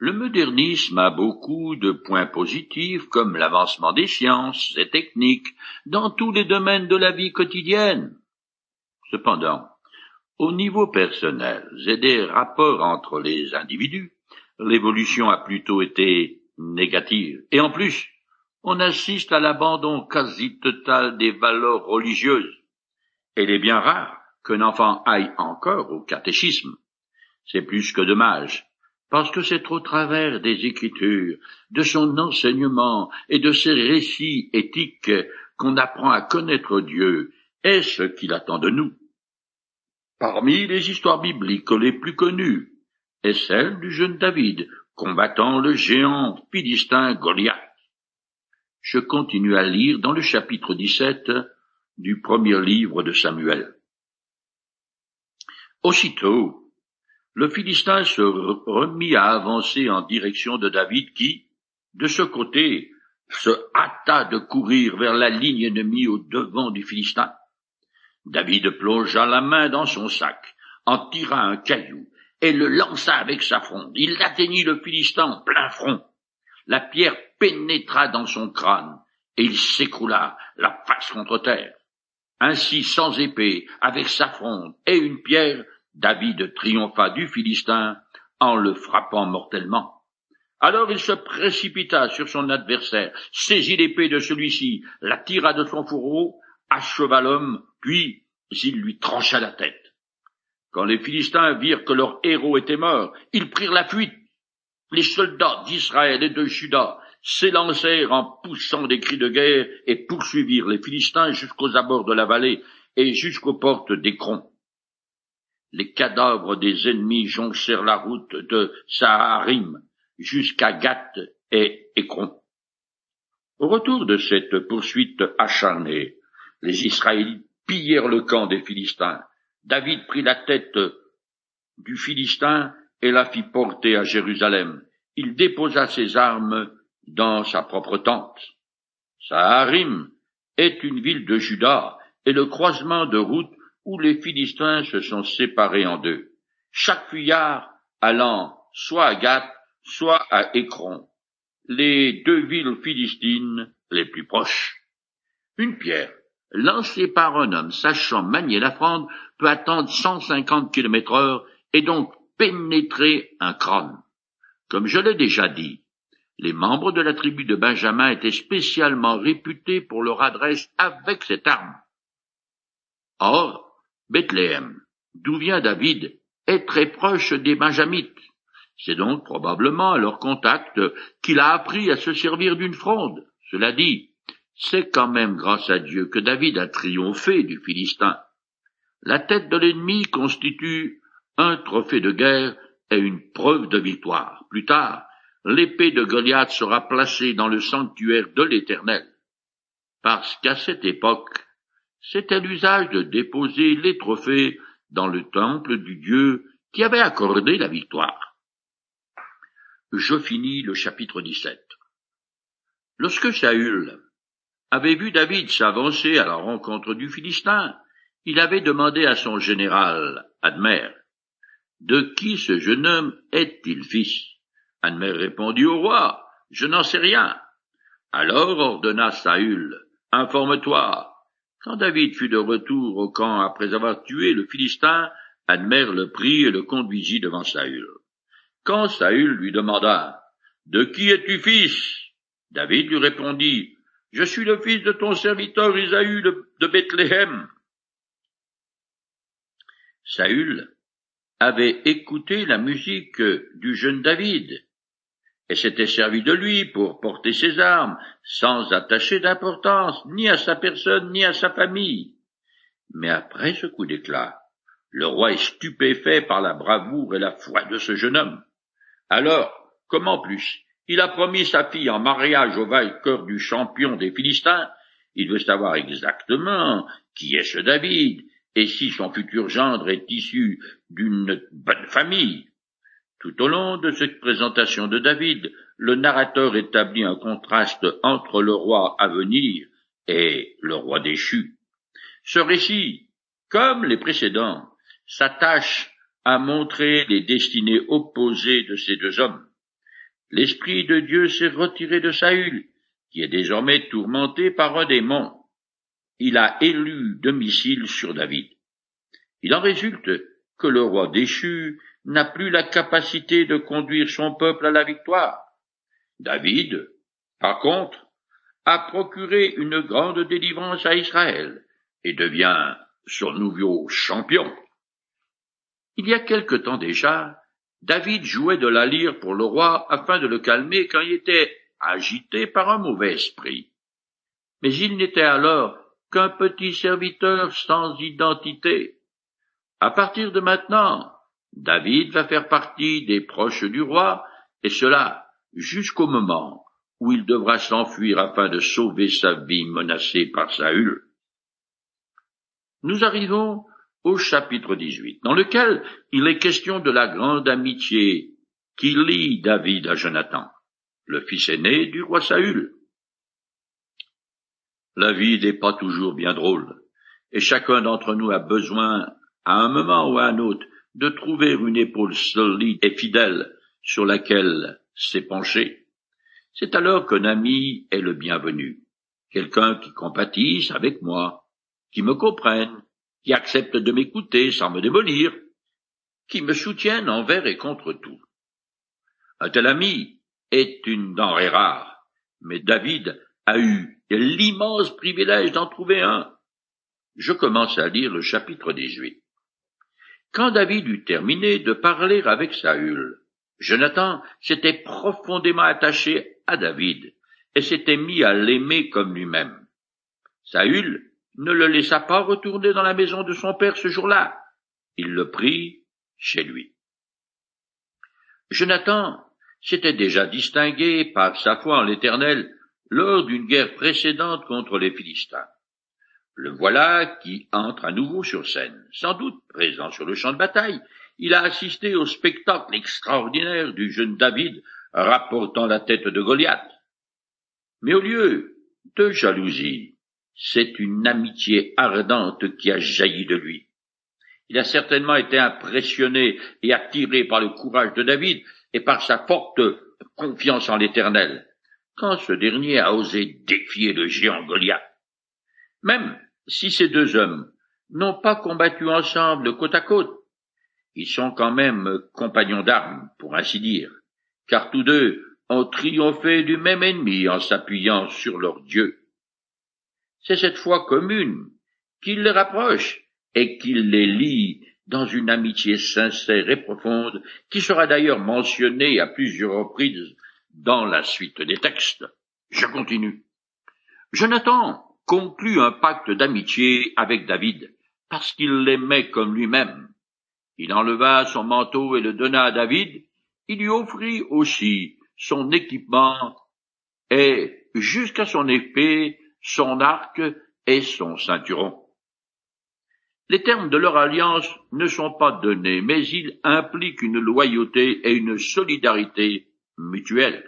Le modernisme a beaucoup de points positifs comme l'avancement des sciences et techniques dans tous les domaines de la vie quotidienne. Cependant, au niveau personnel et des rapports entre les individus, l'évolution a plutôt été négative. Et en plus, on assiste à l'abandon quasi total des valeurs religieuses. Il est bien rare qu'un enfant aille encore au catéchisme. C'est plus que dommage, parce que c'est au travers des Écritures, de son enseignement et de ses récits éthiques qu'on apprend à connaître Dieu et ce qu'il attend de nous. Parmi les histoires bibliques les plus connues est celle du jeune David combattant le géant philistin Goliath. Je continue à lire dans le chapitre 17 du premier livre de Samuel. Aussitôt, le Philistin se remit à avancer en direction de David qui, de ce côté, se hâta de courir vers la ligne ennemie au devant du Philistin. David plongea la main dans son sac, en tira un caillou, et le lança avec sa fronde. Il atteignit le Philistin en plein front. La pierre pénétra dans son crâne, et il s'écroula la face contre terre. Ainsi, sans épée, avec sa fronde et une pierre, David triompha du Philistin en le frappant mortellement. Alors il se précipita sur son adversaire, saisit l'épée de celui-ci, la tira de son fourreau, acheva l'homme, puis il lui trancha la tête. Quand les Philistins virent que leur héros était mort, ils prirent la fuite. Les soldats d'Israël et de Juda s'élancèrent en poussant des cris de guerre et poursuivirent les Philistins jusqu'aux abords de la vallée et jusqu'aux portes d'Écron. Les cadavres des ennemis jonchèrent la route de Saharim jusqu'à Gath et Écron. Au retour de cette poursuite acharnée, les Israélites pillèrent le camp des Philistins. David prit la tête du Philistin et la fit porter à Jérusalem. Il déposa ses armes dans sa propre tente. Saharim est une ville de Juda et le croisement de route où les Philistins se sont séparés en deux, chaque fuyard allant soit à Gath, soit à Écron, les deux villes philistines les plus proches. Une pierre lancée par un homme sachant manier la fronde peut attendre 150 km heure et donc pénétrer un crâne. Comme je l'ai déjà dit, les membres de la tribu de Benjamin étaient spécialement réputés pour leur adresse avec cette arme. Or, Bethléem, d'où vient David, est très proche des Benjamites. C'est donc probablement à leur contact qu'il a appris à se servir d'une fronde. Cela dit, c'est quand même grâce à Dieu que David a triomphé du Philistin. La tête de l'ennemi constitue un trophée de guerre et une preuve de victoire. Plus tard, l'épée de Goliath sera placée dans le sanctuaire de l'Éternel. Parce qu'à cette époque, c'était l'usage de déposer les trophées dans le temple du Dieu qui avait accordé la victoire. Je finis le chapitre 17. Lorsque Saül avait vu David s'avancer à la rencontre du Philistin, il avait demandé à son général, Admer, de qui ce jeune homme est-il fils? Admer répondit au roi, je n'en sais rien. Alors ordonna Saül, informe-toi. Quand David fut de retour au camp après avoir tué le Philistin, Admer le prit et le conduisit devant Saül. Quand Saül lui demanda, De qui es-tu fils? David lui répondit, Je suis le fils de ton serviteur Isaü de Bethléem. Saül avait écouté la musique du jeune David, et s'était servi de lui pour porter ses armes, sans attacher d'importance ni à sa personne ni à sa famille. Mais après ce coup d'éclat, le roi est stupéfait par la bravoure et la foi de ce jeune homme. Alors, comment plus, il a promis sa fille en mariage au vainqueur du champion des Philistins, il veut savoir exactement qui est ce David, et si son futur gendre est issu d'une bonne famille. Tout au long de cette présentation de David, le narrateur établit un contraste entre le roi à venir et le roi déchu. Ce récit, comme les précédents, s'attache à montrer les destinées opposées de ces deux hommes. l'Esprit de Dieu s'est retiré de Saül, qui est désormais tourmenté par un démon. Il a élu domicile sur David. Il en résulte que le roi déchu n'a plus la capacité de conduire son peuple à la victoire. David, par contre, a procuré une grande délivrance à Israël et devient son nouveau champion. Il y a quelque temps déjà, David jouait de la lyre pour le roi afin de le calmer quand il était agité par un mauvais esprit. Mais il n'était alors qu'un petit serviteur sans identité. À partir de maintenant, David va faire partie des proches du roi, et cela jusqu'au moment où il devra s'enfuir afin de sauver sa vie menacée par Saül. Nous arrivons au chapitre 18, dans lequel il est question de la grande amitié qui lie David à Jonathan, le fils aîné du roi Saül. La vie n'est pas toujours bien drôle, et chacun d'entre nous a besoin, à un moment ou à un autre, de trouver une épaule solide et fidèle sur laquelle s'épancher. C'est alors qu'un ami est le bienvenu, quelqu'un qui compatisse avec moi, qui me comprenne, qui accepte de m'écouter sans me démolir, qui me soutienne envers et contre tout. Un tel ami est une denrée rare, mais David a eu l'immense privilège d'en trouver un. Je commence à lire le chapitre 18. Quand David eut terminé de parler avec Saül, Jonathan s'était profondément attaché à David et s'était mis à l'aimer comme lui-même. Saül ne le laissa pas retourner dans la maison de son père ce jour-là. Il le prit chez lui. Jonathan s'était déjà distingué par sa foi en l'Éternel lors d'une guerre précédente contre les Philistins. Le voilà qui entre à nouveau sur scène. Sans doute présent sur le champ de bataille, il a assisté au spectacle extraordinaire du jeune David rapportant la tête de Goliath. Mais au lieu de jalousie, c'est une amitié ardente qui a jailli de lui. Il a certainement été impressionné et attiré par le courage de David et par sa forte confiance en l'Éternel, quand ce dernier a osé défier le géant Goliath. Même si ces deux hommes n'ont pas combattu ensemble côte à côte, ils sont quand même compagnons d'armes, pour ainsi dire, car tous deux ont triomphé du même ennemi en s'appuyant sur leur Dieu. C'est cette foi commune qui les rapproche et qui les lie dans une amitié sincère et profonde, qui sera d'ailleurs mentionnée à plusieurs reprises dans la suite des textes. Je continue. Jonathan conclut un pacte d'amitié avec David, parce qu'il l'aimait comme lui-même. Il enleva son manteau et le donna à David, il lui offrit aussi son équipement et jusqu'à son épée, son arc et son ceinturon. Les termes de leur alliance ne sont pas donnés, mais ils impliquent une loyauté et une solidarité mutuelle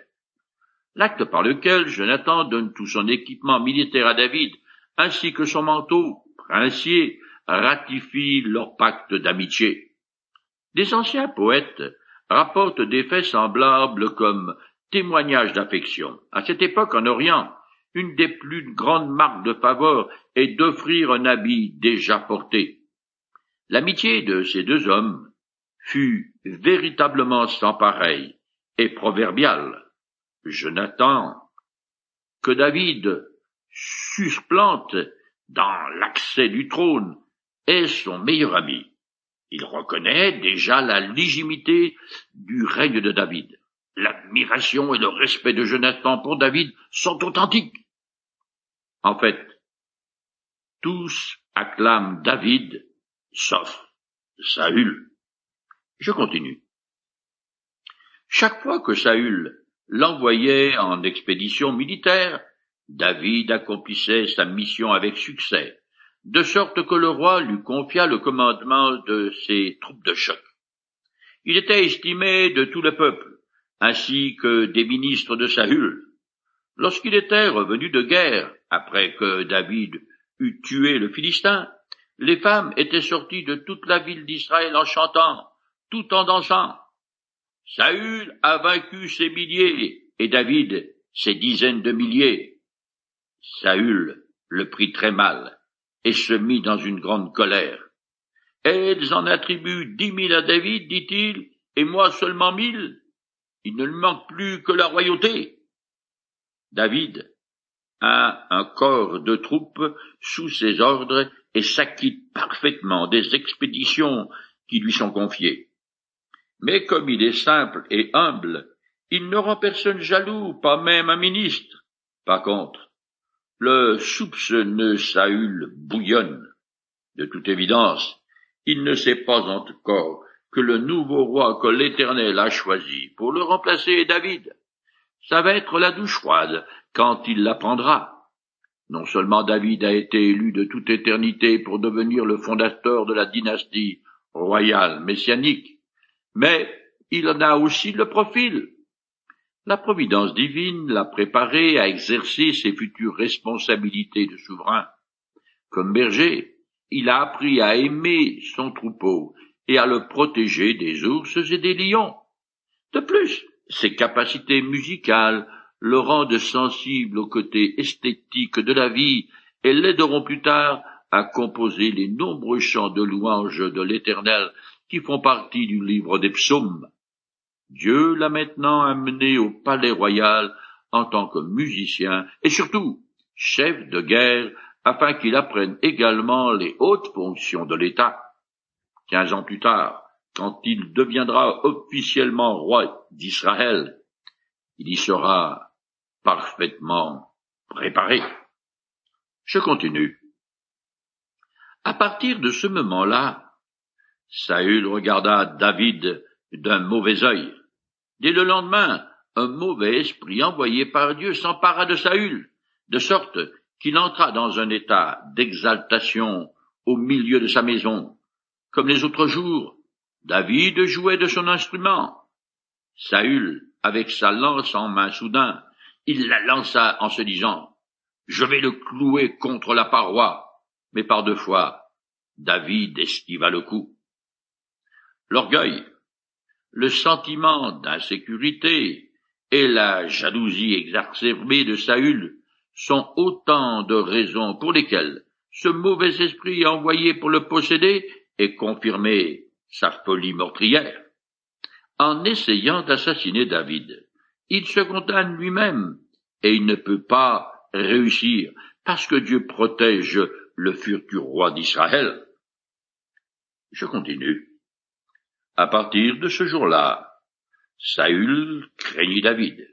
l'acte par lequel Jonathan donne tout son équipement militaire à David, ainsi que son manteau princier, ratifie leur pacte d'amitié. Des anciens poètes rapportent des faits semblables comme témoignages d'affection. À cette époque, en Orient, une des plus grandes marques de faveur est d'offrir un habit déjà porté. L'amitié de ces deux hommes fut véritablement sans pareil et proverbiale. Jonathan, que David susplante dans l'accès du trône, est son meilleur ami. Il reconnaît déjà la légitimité du règne de David. L'admiration et le respect de Jonathan pour David sont authentiques. En fait, tous acclament David, sauf Saül. Je continue. Chaque fois que Saül l'envoyait en expédition militaire, David accomplissait sa mission avec succès, de sorte que le roi lui confia le commandement de ses troupes de choc. Il était estimé de tout le peuple, ainsi que des ministres de Saül. Lorsqu'il était revenu de guerre, après que David eut tué le Philistin, les femmes étaient sorties de toute la ville d'Israël en chantant, tout en dansant. Saül a vaincu ses milliers et David ses dizaines de milliers. Saül le prit très mal et se mit dans une grande colère. Elles en attribuent dix mille à David, dit-il, et moi seulement mille. Il ne lui manque plus que la royauté. David a un corps de troupes sous ses ordres et s'acquitte parfaitement des expéditions qui lui sont confiées. Mais comme il est simple et humble, il ne rend personne jaloux, pas même un ministre. Par contre, le soupçonneux Saül bouillonne. De toute évidence, il ne sait pas encore que le nouveau roi que l'Éternel a choisi pour le remplacer est David. Ça va être la douche froide quand il l'apprendra. Non seulement David a été élu de toute éternité pour devenir le fondateur de la dynastie royale messianique, mais il en a aussi le profil. La providence divine l'a préparé à exercer ses futures responsabilités de souverain. Comme berger, il a appris à aimer son troupeau et à le protéger des ours et des lions. De plus, ses capacités musicales le rendent sensible au côté esthétique de la vie et l'aideront plus tard à composer les nombreux chants de louange de l'Éternel qui font partie du livre des psaumes. Dieu l'a maintenant amené au palais royal en tant que musicien et surtout chef de guerre afin qu'il apprenne également les hautes fonctions de l'État. Quinze ans plus tard, quand il deviendra officiellement roi d'Israël, il y sera parfaitement préparé. Je continue. À partir de ce moment-là, Saül regarda David d'un mauvais œil. Dès le lendemain, un mauvais esprit envoyé par Dieu s'empara de Saül, de sorte qu'il entra dans un état d'exaltation au milieu de sa maison, comme les autres jours, David jouait de son instrument. Saül, avec sa lance en main soudain, il la lança en se disant, je vais le clouer contre la paroi. Mais par deux fois, David esquiva le coup. L'orgueil, le sentiment d'insécurité et la jalousie exacerbée de Saül sont autant de raisons pour lesquelles ce mauvais esprit envoyé pour le posséder et confirmer sa folie meurtrière. En essayant d'assassiner David, il se condamne lui-même et il ne peut pas réussir parce que Dieu protège le futur roi d'Israël. Je continue. À partir de ce jour-là, Saül craignit David,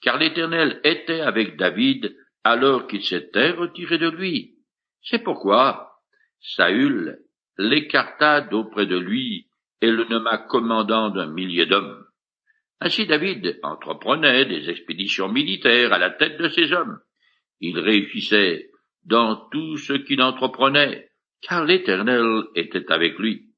car l'Éternel était avec David alors qu'il s'était retiré de lui. C'est pourquoi Saül l'écarta d'auprès de lui et le nomma commandant d'un millier d'hommes. Ainsi David entreprenait des expéditions militaires à la tête de ses hommes. Il réussissait dans tout ce qu'il entreprenait, car l'Éternel était avec lui.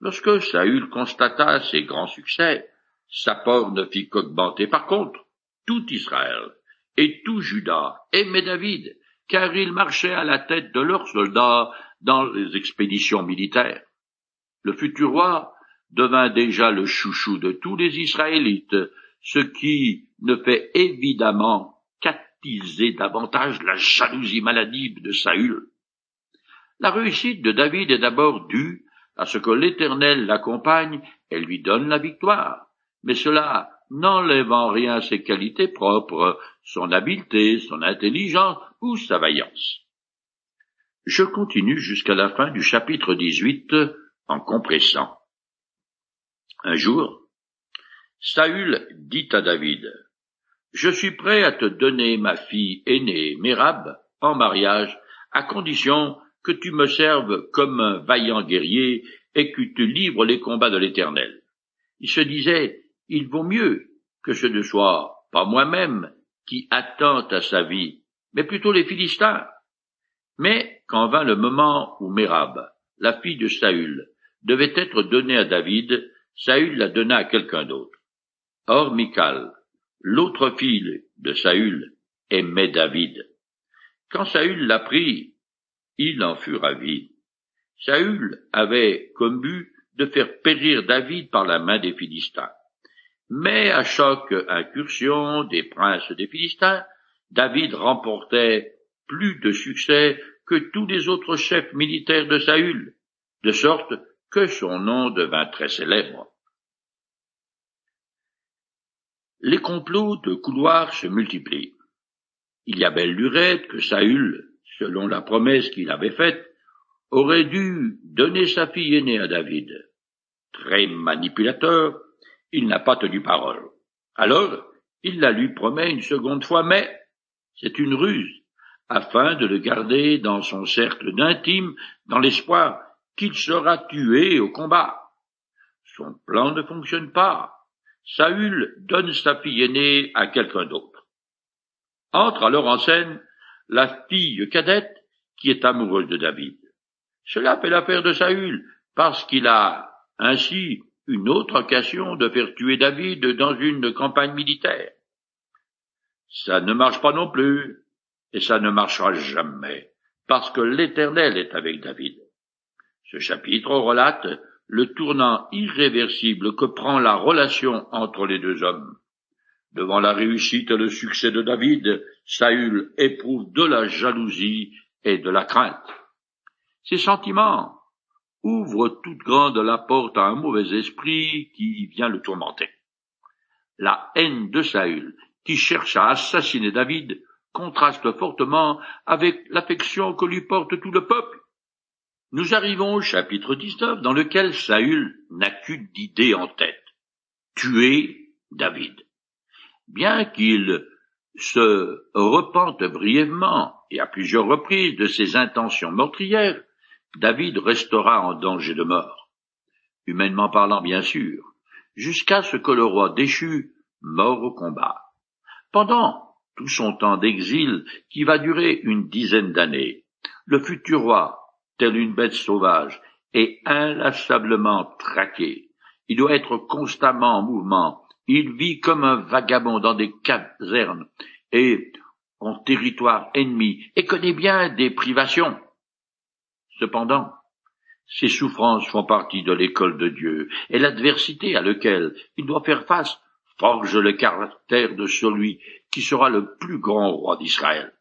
Lorsque Saül constata ses grands succès, sa peur ne fit qu'augmenter. Par contre, tout Israël et tout Juda aimait David, car il marchait à la tête de leurs soldats dans les expéditions militaires. Le futur roi devint déjà le chouchou de tous les Israélites, ce qui ne fait évidemment qu'attiser davantage la jalousie maladive de Saül. La réussite de David est d'abord due à ce que l'Éternel l'accompagne et lui donne la victoire, mais cela n'enlève en rien ses qualités propres, son habileté, son intelligence ou sa vaillance. Je continue jusqu'à la fin du chapitre 18 en compressant. Un jour, Saül dit à David, Je suis prêt à te donner ma fille aînée, Mérab, en mariage, à condition que tu me serves comme un vaillant guerrier et que tu livres les combats de l'Éternel. Il se disait, il vaut mieux que ce ne soit pas moi-même qui attente à sa vie, mais plutôt les Philistins. Mais quand vint le moment où Mérab, la fille de Saül, devait être donnée à David, Saül la donna à quelqu'un d'autre. Or Michal, l'autre fille de Saül, aimait David. Quand Saül l'apprit, il en fut ravi. Saül avait comme but de faire périr David par la main des Philistins. Mais à chaque incursion des princes des Philistins, David remportait plus de succès que tous les autres chefs militaires de Saül, de sorte que son nom devint très célèbre. Les complots de couloirs se multiplient. Il y a belle lurette que Saül, selon la promesse qu'il avait faite, aurait dû donner sa fille aînée à David. Très manipulateur, il n'a pas tenu parole. Alors, il la lui promet une seconde fois, mais c'est une ruse, afin de le garder dans son cercle d'intime, dans l'espoir qu'il sera tué au combat. Son plan ne fonctionne pas. Saül donne sa fille aînée à quelqu'un d'autre. Entre alors en scène la fille cadette qui est amoureuse de David. Cela fait l'affaire de Saül, parce qu'il a ainsi une autre occasion de faire tuer David dans une campagne militaire. Ça ne marche pas non plus, et ça ne marchera jamais, parce que l'Éternel est avec David. Ce chapitre relate le tournant irréversible que prend la relation entre les deux hommes. Devant la réussite et le succès de David, Saül éprouve de la jalousie et de la crainte. Ces sentiments ouvrent toute grande la porte à un mauvais esprit qui vient le tourmenter. La haine de Saül, qui cherche à assassiner David, contraste fortement avec l'affection que lui porte tout le peuple. Nous arrivons au chapitre 19 dans lequel Saül n'a qu'une idée en tête. Tuer David. Bien qu'il se repente brièvement et à plusieurs reprises de ses intentions meurtrières, David restera en danger de mort. Humainement parlant bien sûr, jusqu'à ce que le roi déchu meure au combat. Pendant tout son temps d'exil, qui va durer une dizaine d'années, le futur roi, tel une bête sauvage, est inlassablement traqué. Il doit être constamment en mouvement. Il vit comme un vagabond dans des casernes et en territoire ennemi et connaît bien des privations. Cependant, ces souffrances font partie de l'école de Dieu, et l'adversité à laquelle il doit faire face forge le caractère de celui qui sera le plus grand roi d'Israël.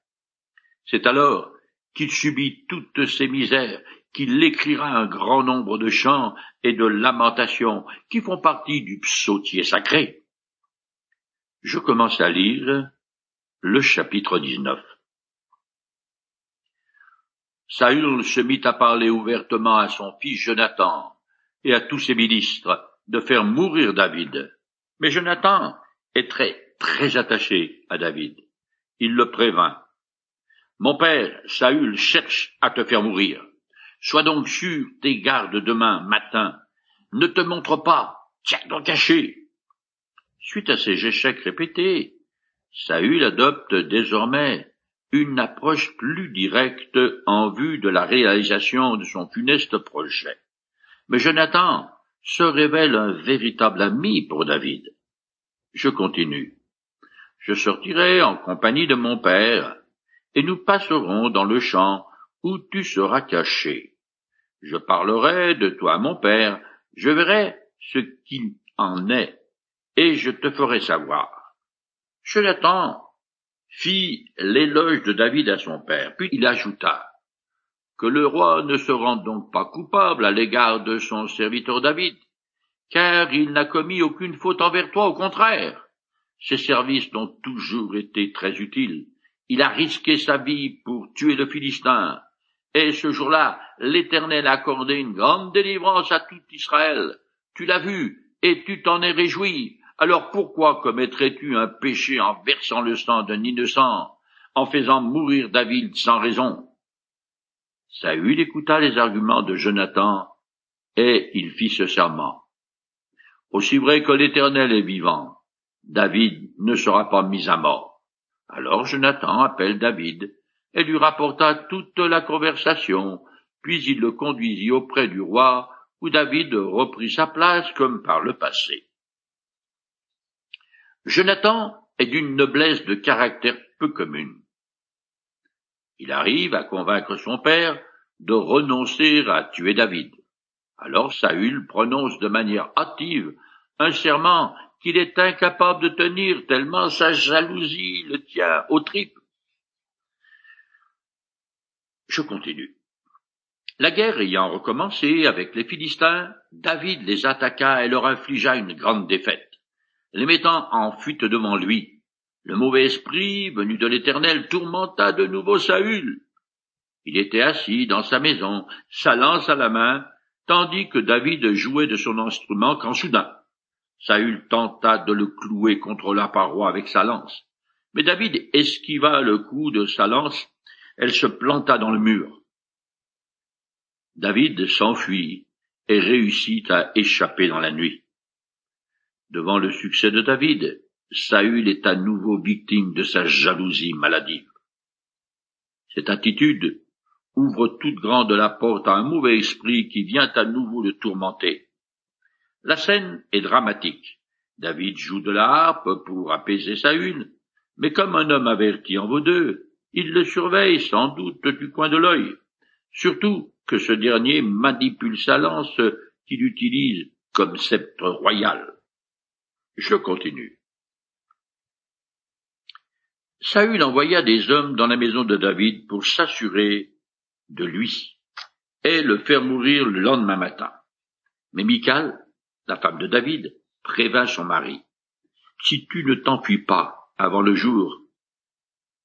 C'est alors qu'il subit toutes ces misères, qu'il écrira un grand nombre de chants et de lamentations qui font partie du psautier sacré. Je commence à lire le chapitre 19. Saül se mit à parler ouvertement à son fils Jonathan et à tous ses ministres de faire mourir David. Mais Jonathan est très, très attaché à David. Il le prévint. Mon père, Saül, cherche à te faire mourir. Sois donc sûr tes gardes demain matin. Ne te montre pas, tiens-toi caché. Suite à ces échecs répétés, Saül adopte désormais une approche plus directe en vue de la réalisation de son funeste projet. Mais Jonathan se révèle un véritable ami pour David. Je continue. Je sortirai en compagnie de mon père, et nous passerons dans le champ où tu seras caché. Je parlerai de toi à mon père, je verrai ce qu'il en est, et je te ferai savoir. Jonathan fit l'éloge de David à son père, puis il ajouta que le roi ne se rende donc pas coupable à l'égard de son serviteur David, car il n'a commis aucune faute envers toi, au contraire. Ses services ont toujours été très utiles. Il a risqué sa vie pour tuer le Philistin, et ce jour-là, l'Éternel a accordé une grande délivrance à tout Israël. Tu l'as vu, et tu t'en es réjoui. Alors pourquoi commettrais-tu un péché en versant le sang d'un innocent, en faisant mourir David sans raison? Saül écouta les arguments de Jonathan, et il fit ce serment. Aussi vrai que l'Éternel est vivant, David ne sera pas mis à mort. Alors Jonathan appelle David, et lui rapporta toute la conversation, puis il le conduisit auprès du roi, où David reprit sa place comme par le passé. Jonathan est d'une noblesse de caractère peu commune. Il arrive à convaincre son père de renoncer à tuer David. Alors Saül prononce de manière hâtive un serment qu'il est incapable de tenir tellement sa jalousie le tient aux tripes. Je continue. La guerre ayant recommencé avec les Philistins, David les attaqua et leur infligea une grande défaite. Les mettant en fuite devant lui, le mauvais esprit, venu de l'Éternel, tourmenta de nouveau Saül. Il était assis dans sa maison, sa lance à la main, tandis que David jouait de son instrument quand soudain, Saül tenta de le clouer contre la paroi avec sa lance. Mais David esquiva le coup de sa lance, elle se planta dans le mur. David s'enfuit et réussit à échapper dans la nuit. Devant le succès de David, Saül est à nouveau victime de sa jalousie maladive. Cette attitude ouvre toute grande la porte à un mauvais esprit qui vient à nouveau le tourmenter. La scène est dramatique. David joue de la harpe pour apaiser Saül, mais comme un homme averti en vaut deux, il le surveille sans doute du coin de l'œil, surtout que ce dernier manipule sa lance qu'il utilise comme sceptre royal. Je continue. Saül envoya des hommes dans la maison de David pour s'assurer de lui et le faire mourir le lendemain matin. Mais Michal, la femme de David, prévint son mari. Si tu ne t'enfuis pas avant le jour,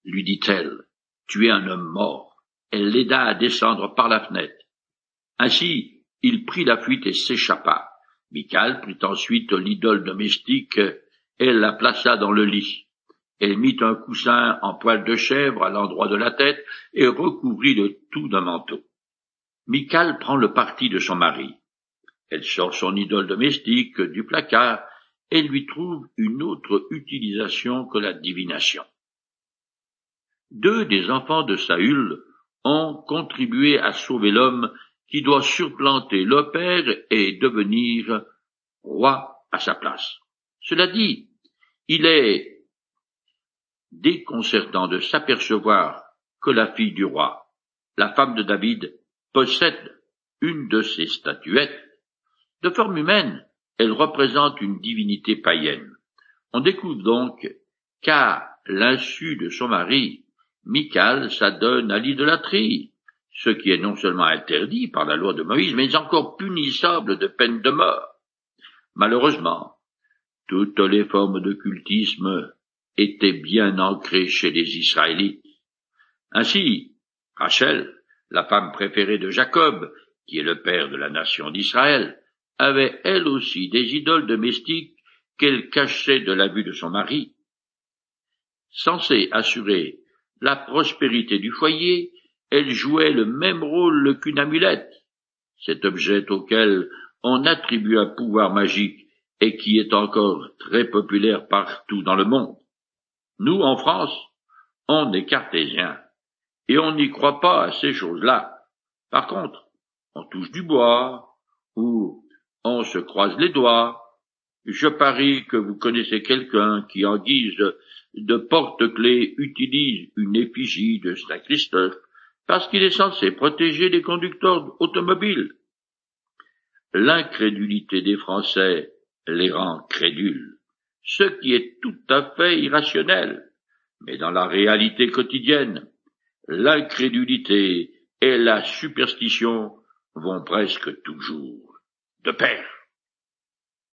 lui dit-elle, tu es un homme mort. Elle l'aida à descendre par la fenêtre. Ainsi, il prit la fuite et s'échappa. Michal prit ensuite l'idole domestique et la plaça dans le lit. Elle mit un coussin en poil de chèvre à l'endroit de la tête et recouvrit le tout d'un manteau. Michal prend le parti de son mari. Elle sort son idole domestique du placard et lui trouve une autre utilisation que la divination. Deux des enfants de Saül ont contribué à sauver l'homme qui doit supplanter le père et devenir roi à sa place. Cela dit, il est déconcertant de s'apercevoir que la fille du roi, la femme de David, possède une de ces statuettes. De forme humaine, elle représente une divinité païenne. On découvre donc qu'à l'insu de son mari, Michal s'adonne à l'idolâtrie, ce qui est non seulement interdit par la loi de Moïse, mais encore punissable de peine de mort. Malheureusement, toutes les formes de cultisme étaient bien ancrées chez les Israélites. Ainsi, Rachel, la femme préférée de Jacob, qui est le père de la nation d'Israël, avait elle aussi des idoles domestiques qu'elle cachait de la vue de son mari. Censée assurer la prospérité du foyer, elle jouait le même rôle qu'une amulette, cet objet auquel on attribue un pouvoir magique et qui est encore très populaire partout dans le monde. Nous, en France, on est cartésiens, et on n'y croit pas à ces choses-là. Par contre, on touche du bois, ou on se croise les doigts. Je parie que vous connaissez quelqu'un qui, en guise de porte-clés, utilise une effigie de Saint-Christophe parce qu'il est censé protéger les conducteurs automobiles. L'incrédulité des Français les rend crédules, ce qui est tout à fait irrationnel. Mais dans la réalité quotidienne, l'incrédulité et la superstition vont presque toujours de pair.